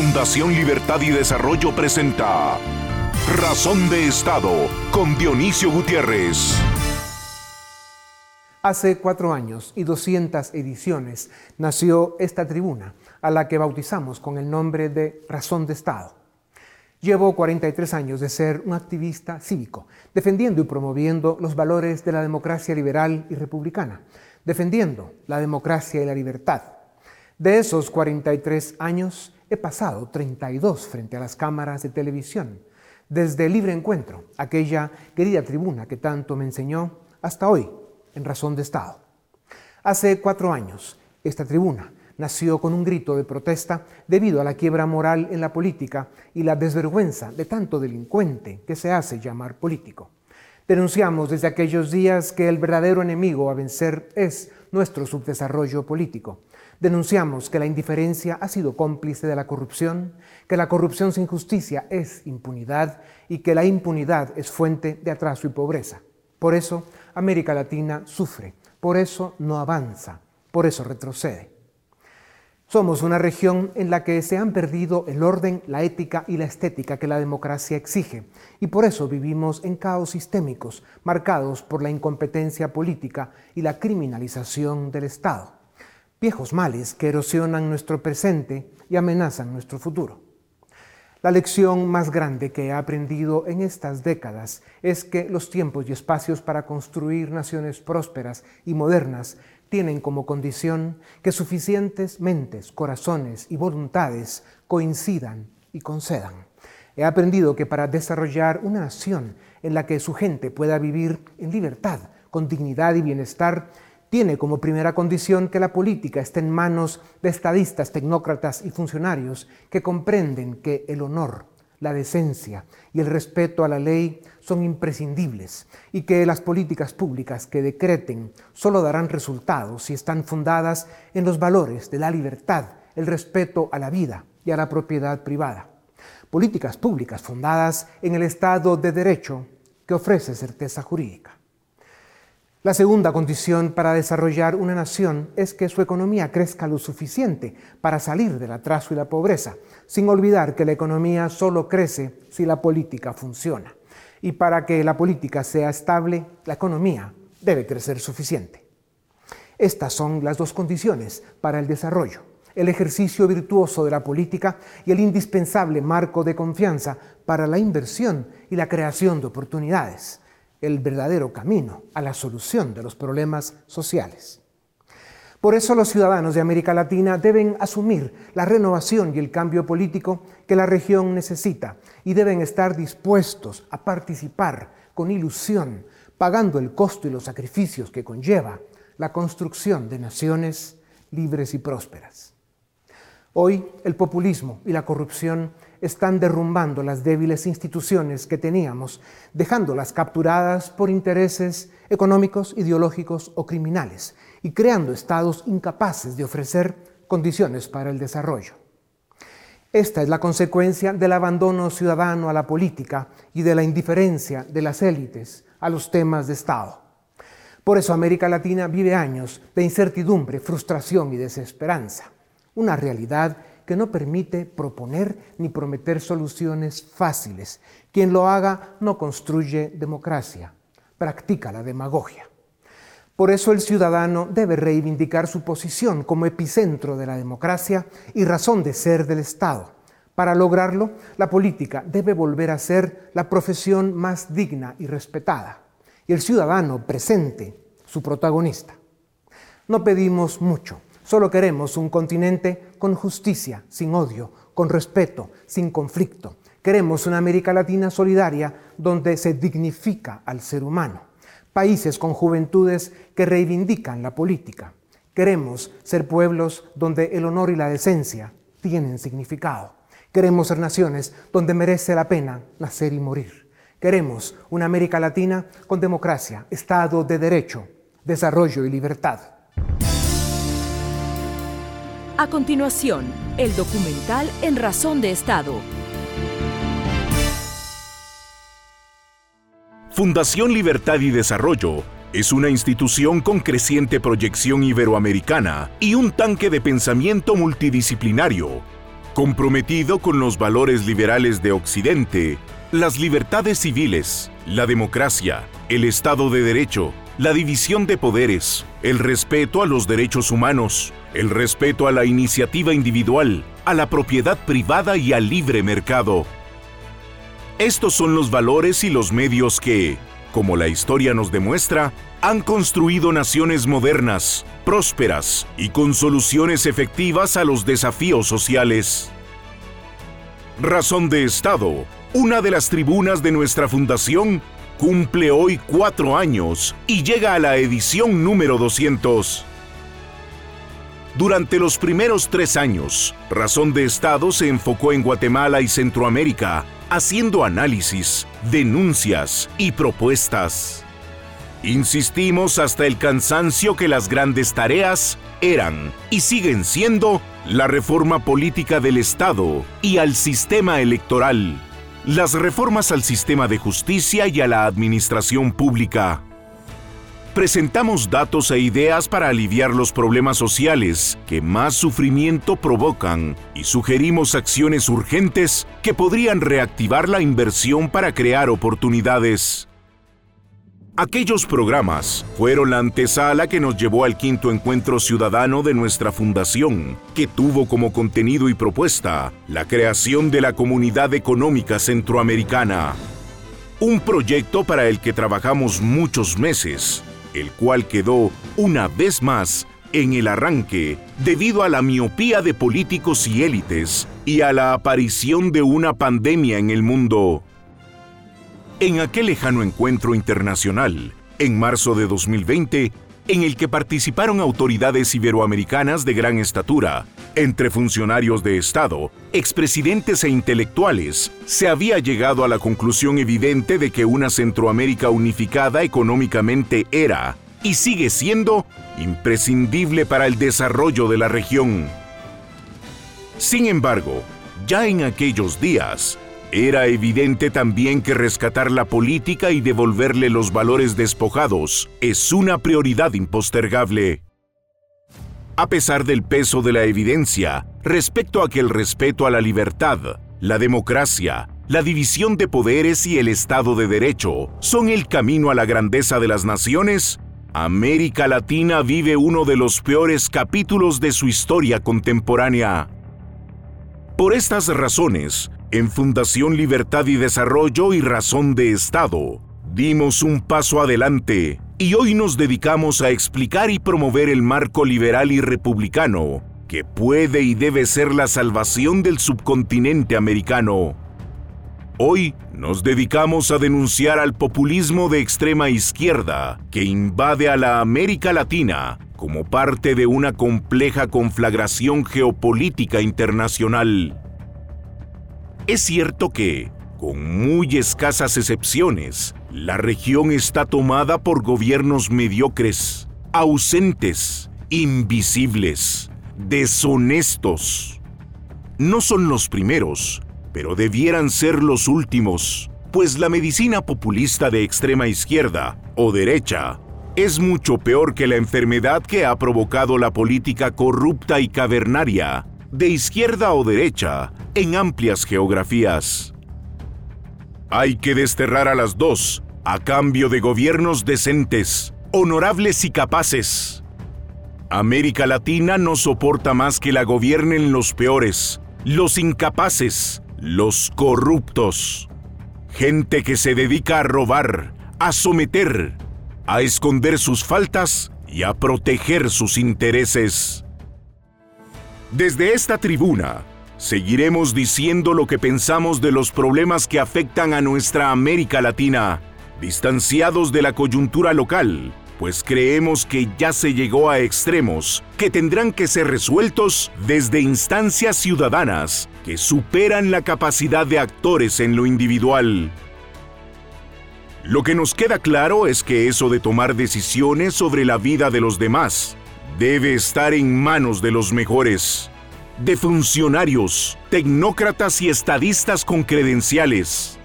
Fundación Libertad y Desarrollo presenta Razón de Estado con Dionisio Gutiérrez. Hace cuatro años y 200 ediciones nació esta tribuna, a la que bautizamos con el nombre de Razón de Estado. Llevo 43 años de ser un activista cívico, defendiendo y promoviendo los valores de la democracia liberal y republicana, defendiendo la democracia y la libertad. De esos 43 años, he pasado 32 frente a las cámaras de televisión, desde Libre Encuentro, aquella querida tribuna que tanto me enseñó, hasta hoy, en Razón de Estado. Hace cuatro años, esta tribuna nació con un grito de protesta debido a la quiebra moral en la política y la desvergüenza de tanto delincuente que se hace llamar político. Denunciamos desde aquellos días que el verdadero enemigo a vencer es nuestro subdesarrollo político Denunciamos que la indiferencia ha sido cómplice de la corrupción, que la corrupción sin justicia es impunidad y que la impunidad es fuente de atraso y pobreza. Por eso América Latina sufre, por eso no avanza, por eso retrocede. Somos una región en la que se han perdido el orden, la ética y la estética que la democracia exige, y por eso vivimos en caos sistémicos marcados por la incompetencia política y la criminalización del Estado viejos males que erosionan nuestro presente y amenazan nuestro futuro. La lección más grande que he aprendido en estas décadas es que los tiempos y espacios para construir naciones prósperas y modernas tienen como condición que suficientes mentes, corazones y voluntades coincidan y concedan. He aprendido que para desarrollar una nación en la que su gente pueda vivir en libertad, con dignidad y bienestar, tiene como primera condición que la política esté en manos de estadistas, tecnócratas y funcionarios que comprenden que el honor, la decencia y el respeto a la ley son imprescindibles y que las políticas públicas que decreten solo darán resultados si están fundadas en los valores de la libertad, el respeto a la vida y a la propiedad privada. Políticas públicas fundadas en el Estado de Derecho que ofrece certeza jurídica. La segunda condición para desarrollar una nación es que su economía crezca lo suficiente para salir del atraso y la pobreza, sin olvidar que la economía solo crece si la política funciona. Y para que la política sea estable, la economía debe crecer suficiente. Estas son las dos condiciones para el desarrollo, el ejercicio virtuoso de la política y el indispensable marco de confianza para la inversión y la creación de oportunidades el verdadero camino a la solución de los problemas sociales. Por eso los ciudadanos de América Latina deben asumir la renovación y el cambio político que la región necesita y deben estar dispuestos a participar con ilusión, pagando el costo y los sacrificios que conlleva la construcción de naciones libres y prósperas. Hoy el populismo y la corrupción están derrumbando las débiles instituciones que teníamos, dejándolas capturadas por intereses económicos, ideológicos o criminales y creando estados incapaces de ofrecer condiciones para el desarrollo. Esta es la consecuencia del abandono ciudadano a la política y de la indiferencia de las élites a los temas de Estado. Por eso América Latina vive años de incertidumbre, frustración y desesperanza, una realidad que no permite proponer ni prometer soluciones fáciles. Quien lo haga no construye democracia, practica la demagogia. Por eso el ciudadano debe reivindicar su posición como epicentro de la democracia y razón de ser del Estado. Para lograrlo, la política debe volver a ser la profesión más digna y respetada, y el ciudadano presente, su protagonista. No pedimos mucho, Solo queremos un continente con justicia, sin odio, con respeto, sin conflicto. Queremos una América Latina solidaria donde se dignifica al ser humano. Países con juventudes que reivindican la política. Queremos ser pueblos donde el honor y la decencia tienen significado. Queremos ser naciones donde merece la pena nacer y morir. Queremos una América Latina con democracia, Estado de Derecho, desarrollo y libertad. A continuación, el documental En Razón de Estado. Fundación Libertad y Desarrollo es una institución con creciente proyección iberoamericana y un tanque de pensamiento multidisciplinario Comprometido con los valores liberales de Occidente, las libertades civiles, la democracia, el Estado de Derecho, la división de poderes, el respeto a los derechos humanos, el respeto a la iniciativa individual, a la propiedad privada y al libre mercado. Estos son los valores y los medios que, como la historia nos demuestra, han construido naciones modernas, prósperas y con soluciones efectivas a los desafíos sociales. Razón de Estado, una de las tribunas de nuestra fundación, cumple hoy cuatro años y llega a la edición número 200. Durante los primeros tres años, Razón de Estado se enfocó en Guatemala y Centroamérica, haciendo análisis, denuncias y propuestas. Insistimos hasta el cansancio que las grandes tareas eran y siguen siendo la reforma política del Estado y al sistema electoral, las reformas al sistema de justicia y a la administración pública. Presentamos datos e ideas para aliviar los problemas sociales que más sufrimiento provocan y sugerimos acciones urgentes que podrían reactivar la inversión para crear oportunidades. Aquellos programas fueron la antesala que nos llevó al quinto encuentro ciudadano de nuestra fundación, que tuvo como contenido y propuesta la creación de la Comunidad Económica Centroamericana. Un proyecto para el que trabajamos muchos meses, el cual quedó, una vez más, en el arranque debido a la miopía de políticos y élites y a la aparición de una pandemia en el mundo. En aquel lejano encuentro internacional, en marzo de 2020, en el que participaron autoridades iberoamericanas de gran estatura, entre funcionarios de Estado, expresidentes e intelectuales, se había llegado a la conclusión evidente de que una Centroamérica unificada económicamente era, y sigue siendo, imprescindible para el desarrollo de la región. Sin embargo, ya en aquellos días, era evidente también que rescatar la política y devolverle los valores despojados es una prioridad impostergable. A pesar del peso de la evidencia respecto a que el respeto a la libertad, la democracia, la división de poderes y el Estado de Derecho son el camino a la grandeza de las naciones, América Latina vive uno de los peores capítulos de su historia contemporánea. Por estas razones, en Fundación Libertad y Desarrollo y Razón de Estado, dimos un paso adelante y hoy nos dedicamos a explicar y promover el marco liberal y republicano que puede y debe ser la salvación del subcontinente americano. Hoy nos dedicamos a denunciar al populismo de extrema izquierda que invade a la América Latina como parte de una compleja conflagración geopolítica internacional. Es cierto que, con muy escasas excepciones, la región está tomada por gobiernos mediocres, ausentes, invisibles, deshonestos. No son los primeros, pero debieran ser los últimos, pues la medicina populista de extrema izquierda o derecha es mucho peor que la enfermedad que ha provocado la política corrupta y cavernaria de izquierda o derecha, en amplias geografías. Hay que desterrar a las dos a cambio de gobiernos decentes, honorables y capaces. América Latina no soporta más que la gobiernen los peores, los incapaces, los corruptos. Gente que se dedica a robar, a someter, a esconder sus faltas y a proteger sus intereses. Desde esta tribuna, seguiremos diciendo lo que pensamos de los problemas que afectan a nuestra América Latina, distanciados de la coyuntura local, pues creemos que ya se llegó a extremos que tendrán que ser resueltos desde instancias ciudadanas que superan la capacidad de actores en lo individual. Lo que nos queda claro es que eso de tomar decisiones sobre la vida de los demás debe estar en manos de los mejores, de funcionarios, tecnócratas y estadistas con credenciales.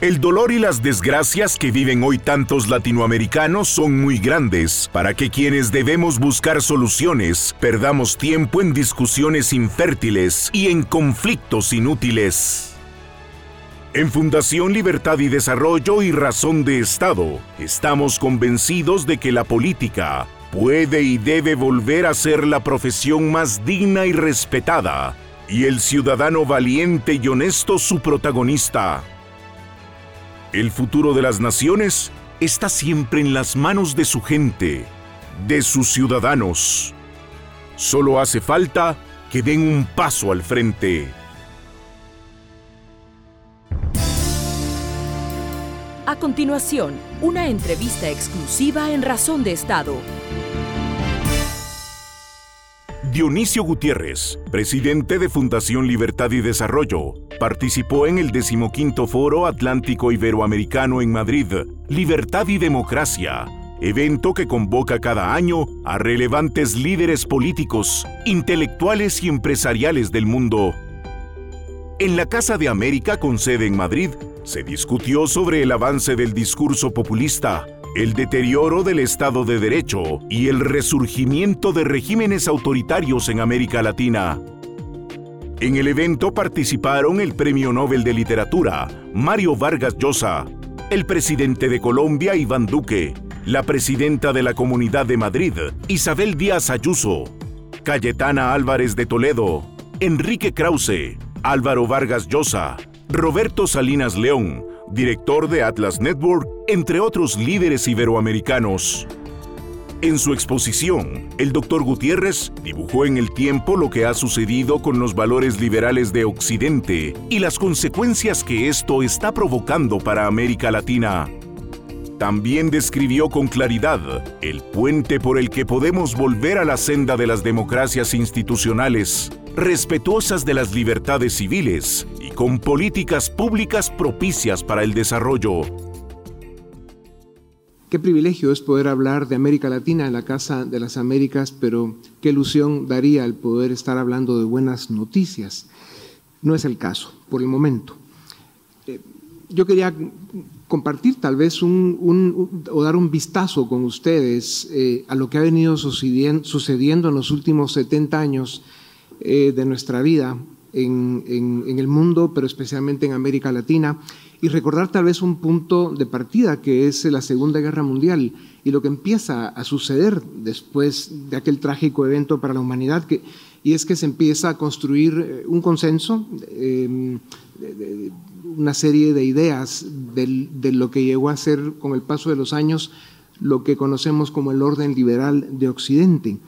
El dolor y las desgracias que viven hoy tantos latinoamericanos son muy grandes para que quienes debemos buscar soluciones perdamos tiempo en discusiones infértiles y en conflictos inútiles. En Fundación Libertad y Desarrollo y Razón de Estado, estamos convencidos de que la política puede y debe volver a ser la profesión más digna y respetada, y el ciudadano valiente y honesto su protagonista. El futuro de las naciones está siempre en las manos de su gente, de sus ciudadanos. Solo hace falta que den un paso al frente. A continuación, una entrevista exclusiva en Razón de Estado. Dionisio Gutiérrez, presidente de Fundación Libertad y Desarrollo, participó en el decimoquinto Foro Atlántico Iberoamericano en Madrid, Libertad y Democracia, evento que convoca cada año a relevantes líderes políticos, intelectuales y empresariales del mundo. En la Casa de América con sede en Madrid, se discutió sobre el avance del discurso populista, el deterioro del Estado de Derecho y el resurgimiento de regímenes autoritarios en América Latina. En el evento participaron el Premio Nobel de Literatura, Mario Vargas Llosa, el presidente de Colombia, Iván Duque, la presidenta de la Comunidad de Madrid, Isabel Díaz Ayuso, Cayetana Álvarez de Toledo, Enrique Krause, Álvaro Vargas Llosa, Roberto Salinas León, director de Atlas Network, entre otros líderes iberoamericanos. En su exposición, el doctor Gutiérrez dibujó en el tiempo lo que ha sucedido con los valores liberales de Occidente y las consecuencias que esto está provocando para América Latina. También describió con claridad el puente por el que podemos volver a la senda de las democracias institucionales, respetuosas de las libertades civiles y con políticas públicas propicias para el desarrollo. Qué privilegio es poder hablar de América Latina en la Casa de las Américas, pero qué ilusión daría el poder estar hablando de buenas noticias. No es el caso, por el momento. Eh, yo quería compartir tal vez un, o dar un vistazo con ustedes eh, a lo que ha venido sucediendo, en los últimos 70 años eh, de nuestra vida en, en, el mundo, pero especialmente en América Latina, y recordar tal vez un punto de partida que es la Segunda Guerra Mundial y lo que empieza a suceder después de aquel trágico evento para la humanidad, que, y es que se empieza a construir eh, un consenso, em, una serie de ideas de, de lo que llegó a ser con el paso de los años lo que conocemos como el orden liberal de Occidente.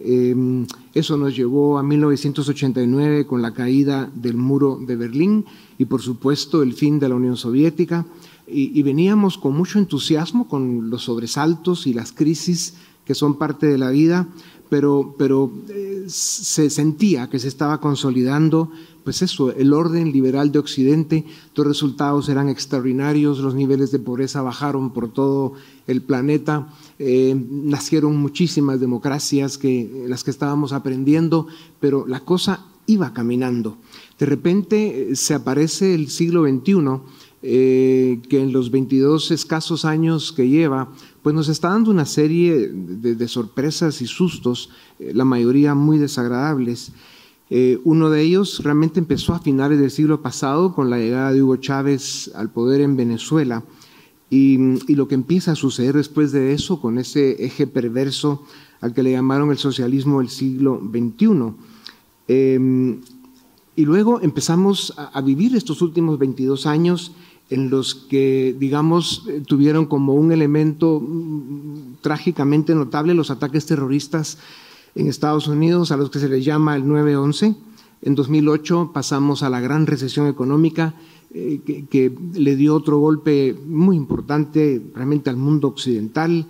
Em, eso nos llevó a 1989 con la caída del muro de Berlín y por supuesto el fin de la Unión Soviética. Y, veníamos con mucho entusiasmo con los sobresaltos y las crisis que son parte de la vida, pero, pero eh, se sentía que se estaba consolidando pues eso, el orden liberal de Occidente, los resultados eran extraordinarios, los niveles de pobreza bajaron por todo el planeta, eh, nacieron muchísimas democracias que las que estábamos aprendiendo, pero la cosa iba caminando. De repente eh, se aparece el siglo XXI, eh, que en los 22 escasos años que lleva, pues nos está dando una serie de sorpresas y sustos, la mayoría muy desagradables. Uno de ellos realmente empezó a finales del siglo pasado con la llegada de Hugo Chávez al poder en Venezuela y, lo que empieza a suceder después de eso con ese eje perverso al que le llamaron el socialismo del siglo XXI. Em, y luego empezamos a, vivir estos últimos 22 años en los que, digamos, eh, tuvieron como un elemento mm, trágicamente notable los ataques terroristas en Estados Unidos, a los que se les llama el 9-11. En 2008 pasamos a la gran recesión económica eh, que, le dio otro golpe muy importante realmente al mundo occidental.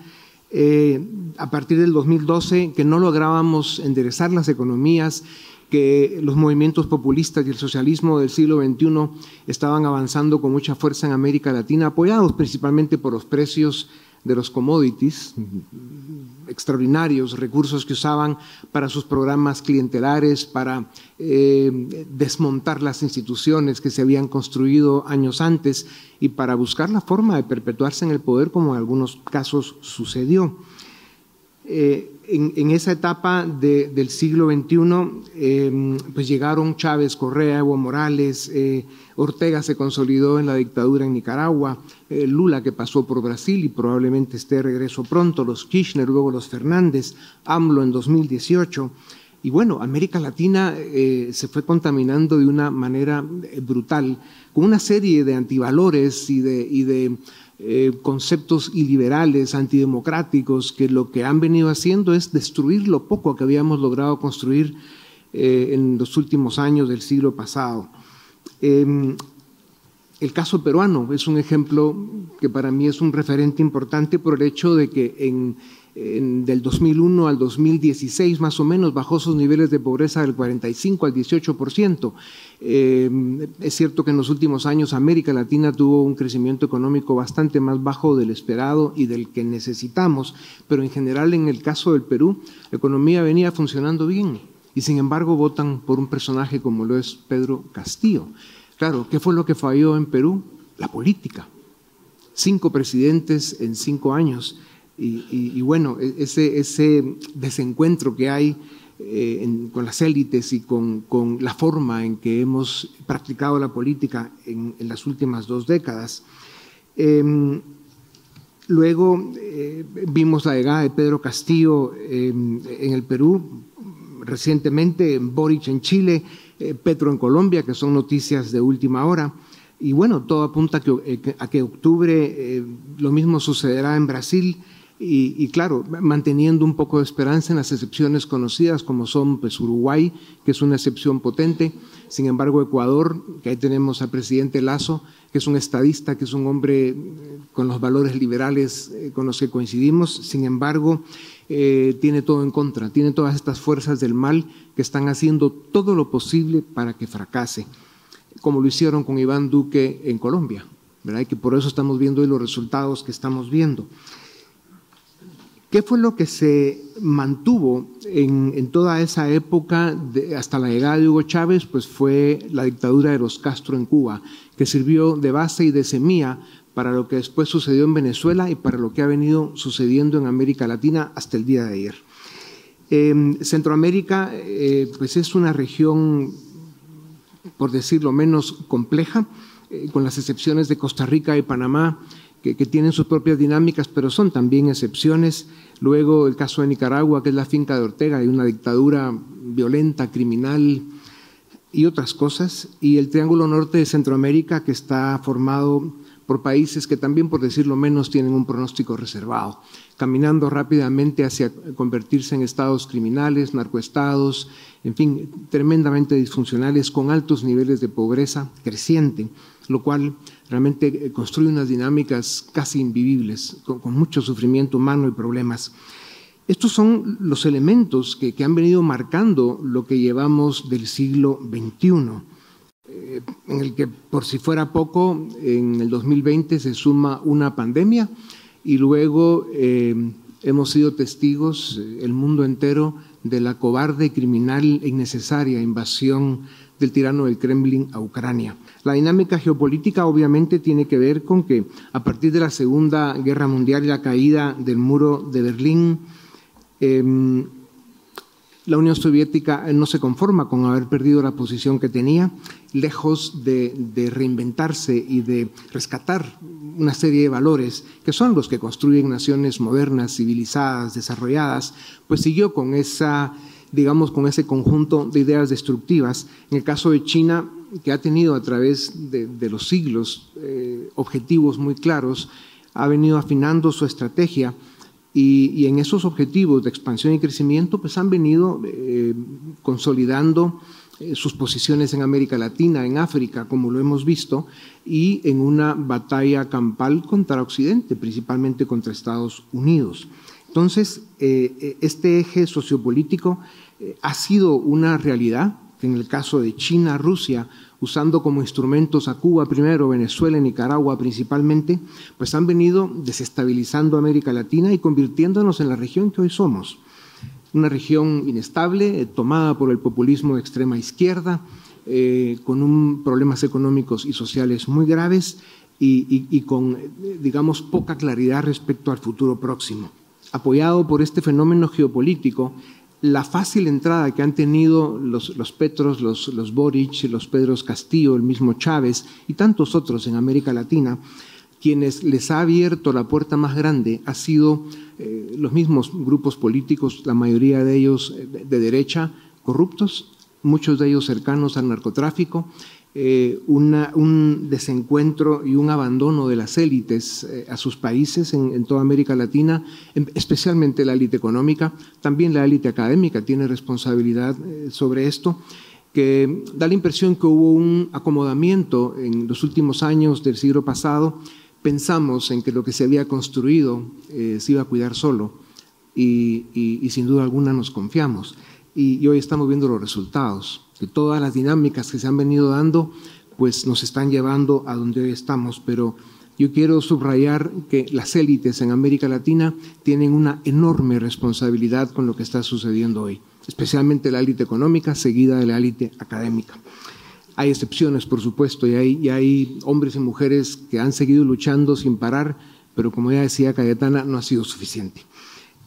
Eh, a partir del 2012, que no lográbamos enderezar las economías, que los movimientos populistas y el socialismo del siglo XXI estaban avanzando con mucha fuerza en América Latina, apoyados principalmente por los precios de los commodities, extraordinarios recursos que usaban para sus programas clientelares, para eh, desmontar las instituciones que se habían construido años antes y para buscar la forma de perpetuarse en el poder, como en algunos casos sucedió. Eh, en, esa etapa del siglo XXI, em, pues llegaron Chávez, Correa, Evo Morales, eh, Ortega se consolidó en la dictadura en Nicaragua, eh, Lula que pasó por Brasil y probablemente esté de regreso pronto, los Kirchner, luego los Fernández, AMLO en 2018. Y bueno, América Latina eh, se fue contaminando de una manera brutal, con una serie de antivalores y de eh, conceptos iliberales, antidemocráticos, que lo que han venido haciendo es destruir lo poco que habíamos logrado construir eh, en los últimos años del siglo pasado. Em, el caso peruano es un ejemplo que para mí es un referente importante por el hecho de que en del 2001 al 2016 más o menos bajó sus niveles de pobreza del 45 al 18%. Eh, es cierto que en los últimos años América Latina tuvo un crecimiento económico bastante más bajo del esperado y del que necesitamos, pero en general en el caso del Perú la economía venía funcionando bien y sin embargo votan por un personaje como lo es Pedro Castillo. Claro, ¿qué fue lo que falló en Perú? La política. Cinco presidentes en cinco años y, bueno, e, ese, ese, desencuentro que hay eh, con las élites y con, la forma en que hemos practicado la política en, las últimas dos décadas. Em, luego eh, vimos la llegada de Pedro Castillo em, en el Perú, recientemente Boric en Chile, eh, Petro en Colombia, que son noticias de última hora. Y bueno, todo apunta a que, a que octubre lo mismo sucederá en Brasil. Y, claro, manteniendo un poco de esperanza en las excepciones conocidas como son pues, Uruguay, que es una excepción potente, sin embargo Ecuador, que ahí tenemos al presidente Lazo, que es un estadista, que es un hombre eh, con los valores liberales eh, con los que coincidimos, sin embargo eh, tiene todo en contra, tiene todas estas fuerzas del mal que están haciendo todo lo posible para que fracase, como lo hicieron con Iván Duque en Colombia, ¿verdad? y que por eso estamos viendo hoy los resultados que estamos viendo. ¿Qué fue lo que se mantuvo en, toda esa época hasta la llegada de Hugo Chávez? Pues fue la dictadura de los Castro en Cuba, que sirvió de base y de semilla para lo que después sucedió en Venezuela y para lo que ha venido sucediendo en América Latina hasta el día de ayer. Em, Centroamérica eh, pues es una región, por decirlo menos, compleja, eh, con las excepciones de Costa Rica y Panamá, que, tienen sus propias dinámicas, pero son también excepciones. Luego el caso de Nicaragua, que es la finca de Ortega, hay una dictadura violenta, criminal y otras cosas. Y el Triángulo Norte de Centroamérica, que está formado por países que también, por decirlo menos, tienen un pronóstico reservado, caminando rápidamente hacia convertirse en estados criminales, narcoestados, en fin, tremendamente disfuncionales, con altos niveles de pobreza creciente, lo cual realmente eh, construye unas dinámicas casi invivibles, con, mucho sufrimiento humano y problemas. Estos son los elementos que, han venido marcando lo que llevamos del siglo XXI, eh, en el que, por si fuera poco, en el 2020 se suma una pandemia y luego eh, hemos sido testigos, el mundo entero, de la cobarde, criminal e innecesaria invasión del tirano del Kremlin a Ucrania. La dinámica geopolítica obviamente tiene que ver con que a partir de la Segunda Guerra Mundial y la caída del muro de Berlín, em, la Unión Soviética no se conforma con haber perdido la posición que tenía, lejos de, reinventarse y de rescatar una serie de valores que son los que construyen naciones modernas, civilizadas, desarrolladas, pues siguió con esa digamos, con ese conjunto de ideas destructivas. En el caso de China, que ha tenido a través de, los siglos eh, objetivos muy claros, ha venido afinando su estrategia y, en esos objetivos de expansión y crecimiento, pues han venido eh, consolidando eh, sus posiciones en América Latina, en África, como lo hemos visto, y en una batalla campal contra Occidente, principalmente contra Estados Unidos. Entonces, eh, eh, este eje sociopolítico eh, ha sido una realidad, en el caso de China, Rusia, usando como instrumentos a Cuba primero, Venezuela y Nicaragua principalmente, pues han venido desestabilizando América Latina y convirtiéndonos en la región que hoy somos. Una región inestable, eh, tomada por el populismo de extrema izquierda, eh, con problemas económicos y sociales muy graves y, con, digamos, poca claridad respecto al futuro próximo. Apoyado por este fenómeno geopolítico, la fácil entrada que han tenido los, Petros, los, los Boric, los Pedros Castillo, el mismo Chávez y tantos otros en América Latina, quienes les ha abierto la puerta más grande ha sido eh, los mismos grupos políticos, la mayoría de ellos eh, de derecha, corruptos, muchos de ellos cercanos al narcotráfico, eh, un desencuentro y un abandono de las élites eh, a sus países en, toda América Latina, especialmente la élite económica, también la élite académica tiene responsabilidad eh, sobre esto, que da la impresión que hubo un acomodamiento en los últimos años del siglo pasado. Pensamos en que lo que se había construido se iba a cuidar solo y, sin duda alguna nos confiamos. y hoy estamos viendo los resultados que todas las dinámicas que se han venido dando, pues nos están llevando a donde hoy estamos. Pero yo quiero subrayar que las élites en América Latina tienen una enorme responsabilidad con lo que está sucediendo hoy, especialmente la élite económica seguida de la élite académica. Hay excepciones, por supuesto, y hay, y hay hombres y mujeres que han seguido luchando sin parar, pero como ya decía Cayetana, no ha sido suficiente.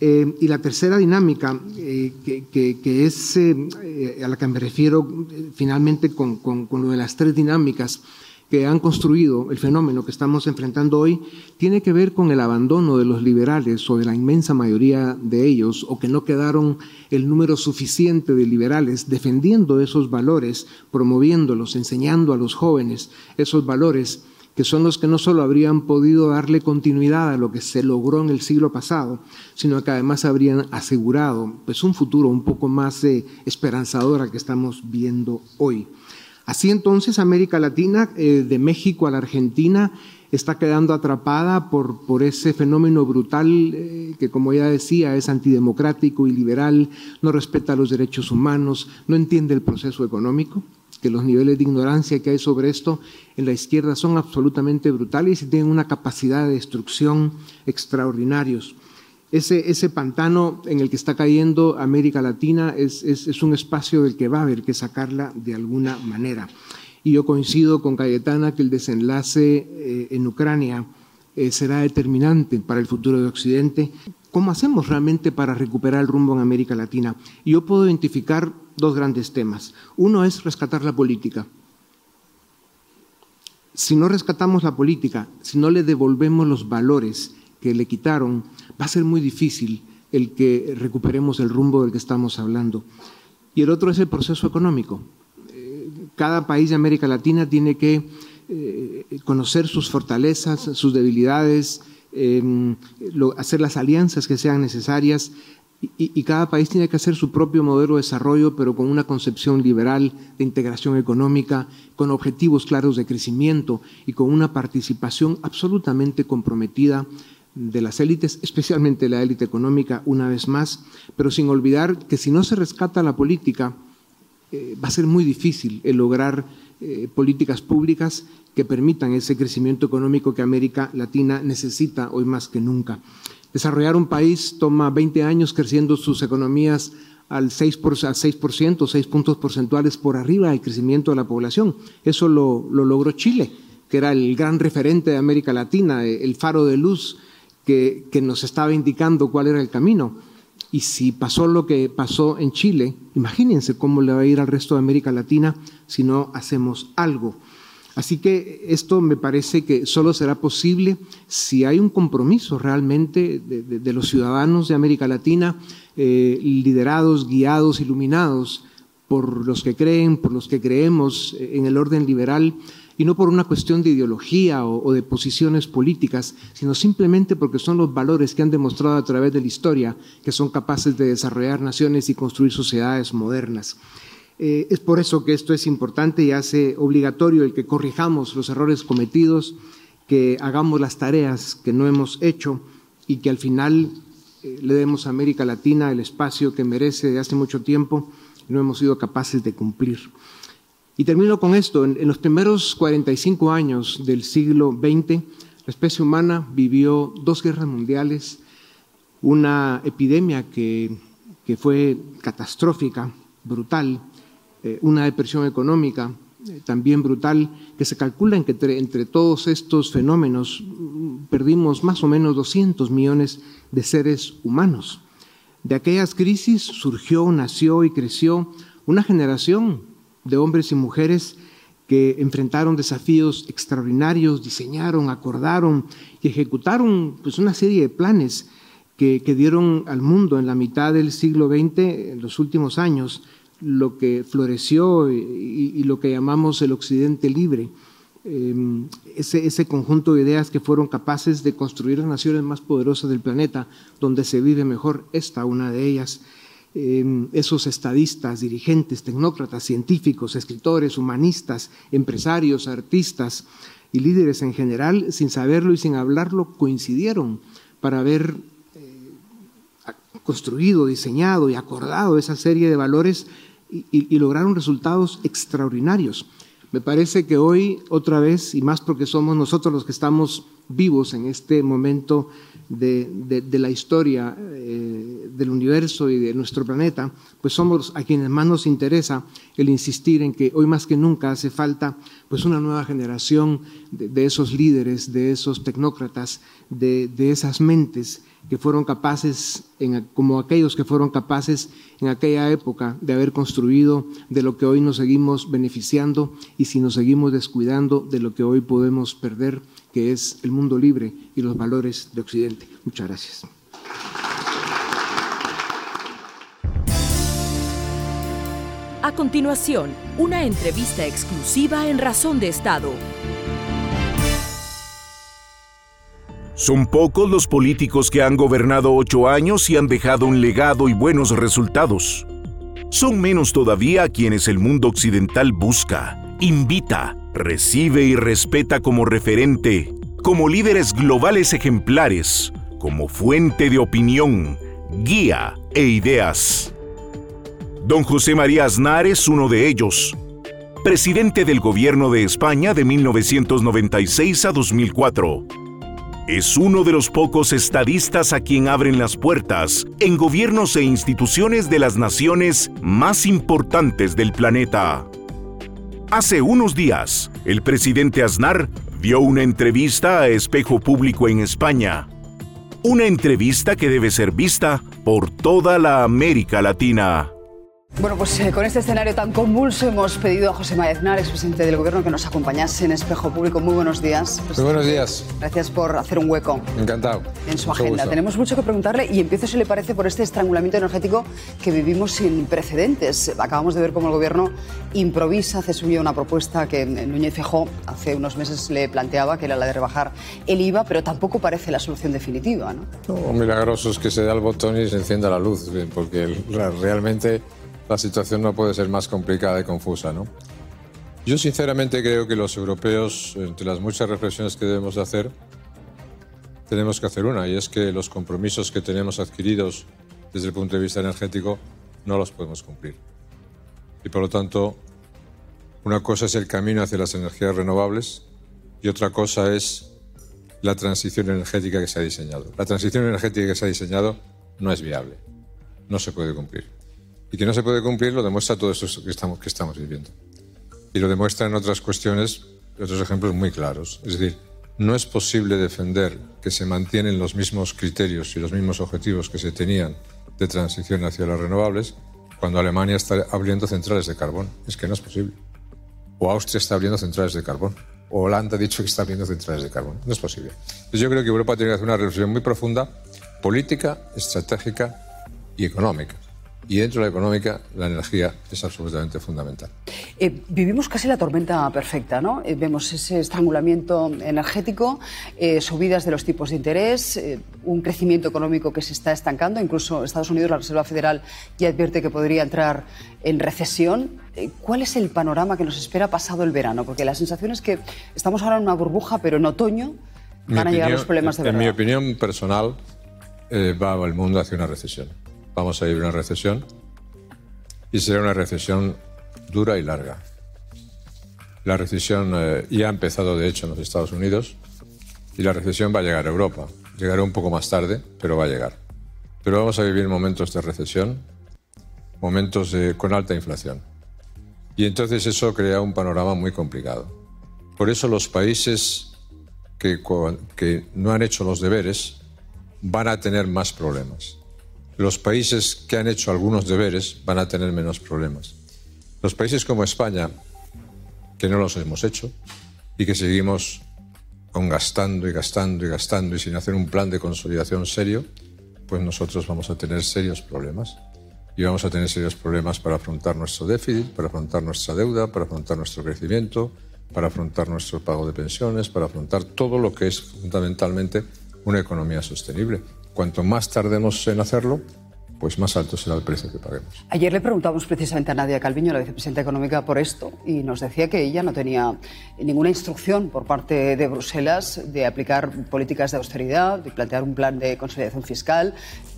Eh, y la tercera dinámica, eh, que, es eh, a la que me refiero finalmente con, con, lo de las tres dinámicas que han construido el fenómeno que estamos enfrentando hoy, tiene que ver con el abandono de los liberales o de la inmensa mayoría de ellos, o que no quedaron el número suficiente de liberales defendiendo esos valores, promoviéndolos, enseñando a los jóvenes esos valores que son los que no solo habrían podido darle continuidad a lo que se logró en el siglo pasado, sino que además habrían asegurado pues, un futuro un poco más eh, esperanzador al que estamos viendo hoy. Así entonces América Latina, eh, de México a la Argentina, está quedando atrapada por, por ese fenómeno brutal eh, que, como ya decía, es antidemocrático y liberal, no respeta los derechos humanos, no entiende el proceso económico que los niveles de ignorancia que hay sobre esto en la izquierda son absolutamente brutales y tienen una capacidad de destrucción extraordinarios. Ese, ese pantano en el que está cayendo América Latina es, es, un espacio del que va a haber que sacarla de alguna manera. Y yo coincido con Cayetana que el desenlace eh, en Ucrania eh, será determinante para el futuro de Occidente. ¿Cómo hacemos realmente para recuperar el rumbo en América Latina? Yo puedo identificar dos grandes temas. Uno es rescatar la política. Si no rescatamos la política, si no le devolvemos los valores que le quitaron, va a ser muy difícil el que recuperemos el rumbo del que estamos hablando. Y el otro es el proceso económico. Eh, cada país de América Latina tiene que eh, conocer sus fortalezas, sus debilidades, em, hacer las alianzas que sean necesarias y, cada país tiene que hacer su propio modelo de desarrollo, pero con una concepción liberal de integración económica, con objetivos claros de crecimiento y con una participación absolutamente comprometida de las élites, especialmente la élite económica, una vez más, pero sin olvidar que si no se rescata la política, eh, va a ser muy difícil el lograr eh, políticas públicas que permitan ese crecimiento económico que América Latina necesita hoy más que nunca. Desarrollar un país toma 20 años creciendo sus economías al 6%, al 6%, 6 puntos porcentuales por arriba del crecimiento de la población. Eso lo, logró Chile, que era el gran referente de América Latina, el faro de luz que, que nos estaba indicando cuál era el camino. Y si pasó lo que pasó en Chile, imagínense cómo le va a ir al resto de América Latina si no hacemos algo. Así que esto me parece que solo será posible si hay un compromiso realmente de, los ciudadanos de América Latina, eh, liderados, guiados, iluminados por los que creen, por los que creemos en el orden liberal, y no por una cuestión de ideología o, de posiciones políticas, sino simplemente porque son los valores que han demostrado a través de la historia que son capaces de desarrollar naciones y construir sociedades modernas. Eh, es por eso que esto es importante y hace obligatorio el que corrijamos los errores cometidos, que hagamos las tareas que no hemos hecho y que al final eh, le demos a América Latina el espacio que merece de hace mucho tiempo y no hemos sido capaces de cumplir. Y termino con esto. En, los primeros 45 años del siglo XX, la especie humana vivió dos guerras mundiales, una epidemia que, fue catastrófica, brutal, eh, una depresión económica eh, también brutal, que se calcula en que entre, todos estos fenómenos mm, perdimos más o menos 200 millones de seres humanos. De aquellas crisis surgió, nació y creció una generación de hombres y mujeres que enfrentaron desafíos extraordinarios, diseñaron, acordaron y ejecutaron pues, una serie de planes que, dieron al mundo en la mitad del siglo XX, en los últimos años, lo que floreció y, lo que llamamos el Occidente libre. Em, ese, ese, conjunto de ideas que fueron capaces de construir las naciones más poderosas del planeta, donde se vive mejor, esta una de ellas. Em, esos estadistas, dirigentes, tecnócratas, científicos, escritores, humanistas, empresarios, artistas y líderes en general, sin saberlo y sin hablarlo, coincidieron para haber eh, construido, diseñado y acordado esa serie de valores y lograron resultados extraordinarios. Me parece que hoy, otra vez, y más porque somos nosotros los que estamos vivos en este momento de, la historia eh, del universo y de nuestro planeta, pues somos a quienes más nos interesa el insistir en que hoy más que nunca hace falta pues una nueva generación de, esos líderes, de esos tecnócratas, de, esas mentes que fueron capaces, como aquellos que fueron capaces en aquella época de haber construido de lo que hoy nos seguimos beneficiando y si nos seguimos descuidando de lo que hoy podemos perder que es el mundo libre y los valores de Occidente. Muchas gracias. A continuación, una entrevista exclusiva en Razón de Estado. Son pocos los políticos que han gobernado ocho años y han dejado un legado y buenos resultados. Son menos todavía quienes el mundo occidental busca, invita, recibe y respeta como referente, como líderes globales ejemplares, como fuente de opinión, guía e ideas. Don José María Aznar es uno de ellos, presidente del gobierno de España de 1996 a 2004. Es uno de los pocos estadistas a quien abren las puertas en gobiernos e instituciones de las naciones más importantes del planeta. Hace unos días, el presidente Aznar dio una entrevista a Espejo Público en España. Una entrevista que debe ser vista por toda la América Latina. Bueno, pues eh, con este escenario tan convulso hemos pedido a José María Aznar, expresidente del Gobierno, que nos acompañase en Espejo Público. Muy buenos días. Muy buenos días. Gracias por hacer un hueco. Encantado. En su agenda. Tenemos mucho que preguntarle y empiezo, si le parece, por este estrangulamiento energético que vivimos sin precedentes. Acabamos de ver cómo el Gobierno improvisa, hace suya una propuesta que Núñez Fejó hace unos meses le planteaba, que era la de rebajar el IVA, pero tampoco parece la solución definitiva, ¿no? no milagroso es que se da el botón y se encienda la luz, porque realmente la situación no puede ser más complicada y confusa, ¿no? Yo sinceramente creo que los europeos, entre las muchas reflexiones que debemos hacer, tenemos que hacer una, y es que los compromisos que tenemos adquiridos desde el punto de vista energético no los podemos cumplir. Y por lo tanto, una cosa es el camino hacia las energías renovables y otra cosa es la transición energética que se ha diseñado. La transición energética que se ha diseñado no es viable, no se puede cumplir. Y que no se puede cumplir lo demuestra todo esto que estamos, viviendo. Y lo demuestra en otras cuestiones, otros ejemplos muy claros. Es decir, no es posible defender que se mantienen los mismos criterios y los mismos objetivos que se tenían de transición hacia las renovables cuando Alemania está abriendo centrales de carbón. Es que no es posible. O Austria está abriendo centrales de carbón. O Holanda ha dicho que está abriendo centrales de carbón. No es posible. Entonces yo creo que Europa tiene que hacer una reflexión muy profunda, política, estratégica y económica y dentro de la económica, la energía es absolutamente fundamental. Eh, vivimos casi la tormenta perfecta, ¿no? Eh, vemos ese estrangulamiento energético, eh, subidas de los tipos de interés, un crecimiento económico que se está estancando. Incluso Estados Unidos, la Reserva Federal, ya advierte que podría entrar en recesión. ¿Cuál es el panorama que nos espera pasado el verano? Porque la sensación es que estamos ahora en una burbuja, pero en otoño van a llegar los problemas de verdad. En mi opinión personal, va el mundo hacia una recesión vamos a vivir una recesión y será una recesión dura y larga. La recesión eh, ya ha empezado, de hecho, en los Estados Unidos y la recesión va a llegar a Europa. Llegará un poco más tarde, pero va a llegar. Pero vamos a vivir momentos de recesión, momentos con alta inflación. Y entonces eso crea un panorama muy complicado. Por eso los países que no han hecho los deberes van a tener más problemas. Los países que han hecho algunos deberes van a tener menos problemas. Los países como España, que no los hemos hecho y que seguimos gastando y gastando y gastando y sin hacer un plan de consolidación serio, pues nosotros vamos a tener serios problemas. Y vamos a tener serios problemas para afrontar nuestro déficit, para afrontar nuestra deuda, para afrontar nuestro crecimiento, para afrontar nuestro pago de pensiones, para afrontar todo lo que es fundamentalmente una economía sostenible. Cuanto más tardemos en hacerlo, pues más alto será el precio que paguemos. Ayer le preguntamos precisamente a Nadia Calviño, la vicepresidenta económica, por esto y nos decía que ella no tenía ninguna instrucción por parte de Bruselas de aplicar políticas de austeridad, de plantear un plan de consolidación fiscal.